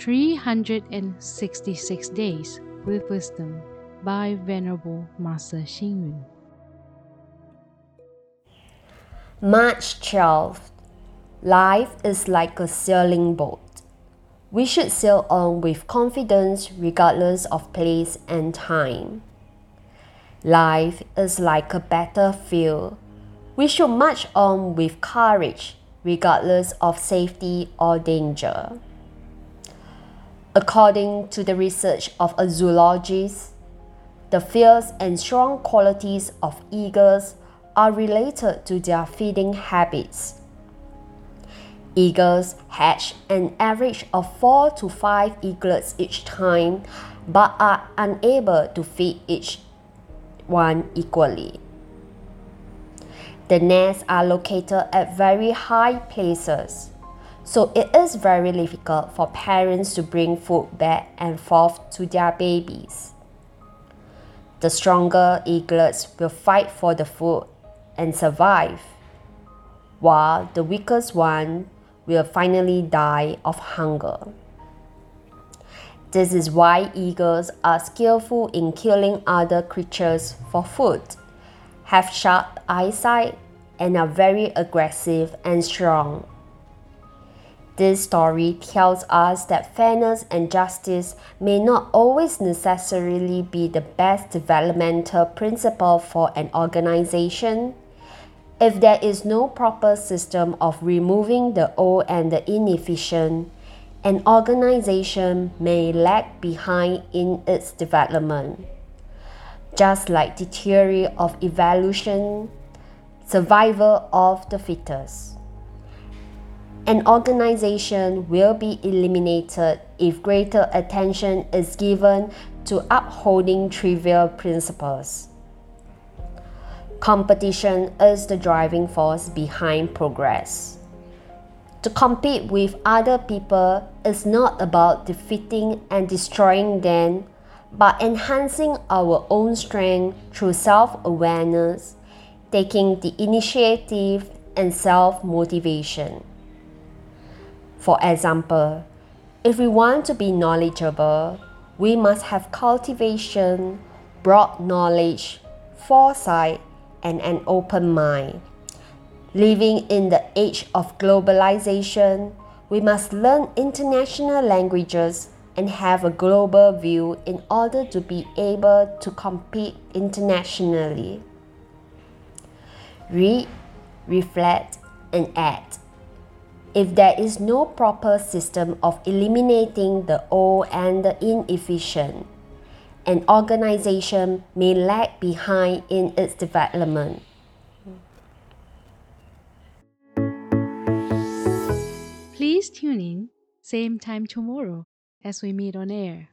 366 Days with Wisdom by Venerable Master Xing Yun. March 12th. Life is like a sailing boat. We should sail on with confidence regardless of place and time. Life is like a battlefield. We should march on with courage regardless of safety or danger. According to the research of a zoologist, the fierce and strong qualities of eagles are related to their feeding habits. Eagles hatch an average of 4 to 5 eaglets each time but are unable to feed each one equally. The nests are located at very high places, so it is very difficult for parents to bring food back and forth to their babies. The stronger eaglets will fight for the food and survive, while the weakest one will finally die of hunger. This is why eagles are skillful in killing other creatures for food, have sharp eyesight, and are very aggressive and strong. This story tells us that fairness and justice may not always necessarily be the best developmental principle for an organization if there is no proper system of removing the old and the inefficient, an organization may lag behind in its development. Just like the theory of evolution, survival of the fittest. An organization will be eliminated if greater attention is given to upholding trivial principles. Competition is the driving force behind progress. To compete with other people is not about defeating and destroying them, but enhancing our own strength through self awareness, taking the initiative, and self motivation. For example, if we want to be knowledgeable, we must have cultivation, broad knowledge, foresight, and an open mind. Living in the age of globalization, we must learn international languages and have a global view in order to be able to compete internationally. Read, reflect, and act. If there is no proper system of eliminating the old and the inefficient, an organization may lag behind in its development. Please tune in, same time tomorrow as we meet on air.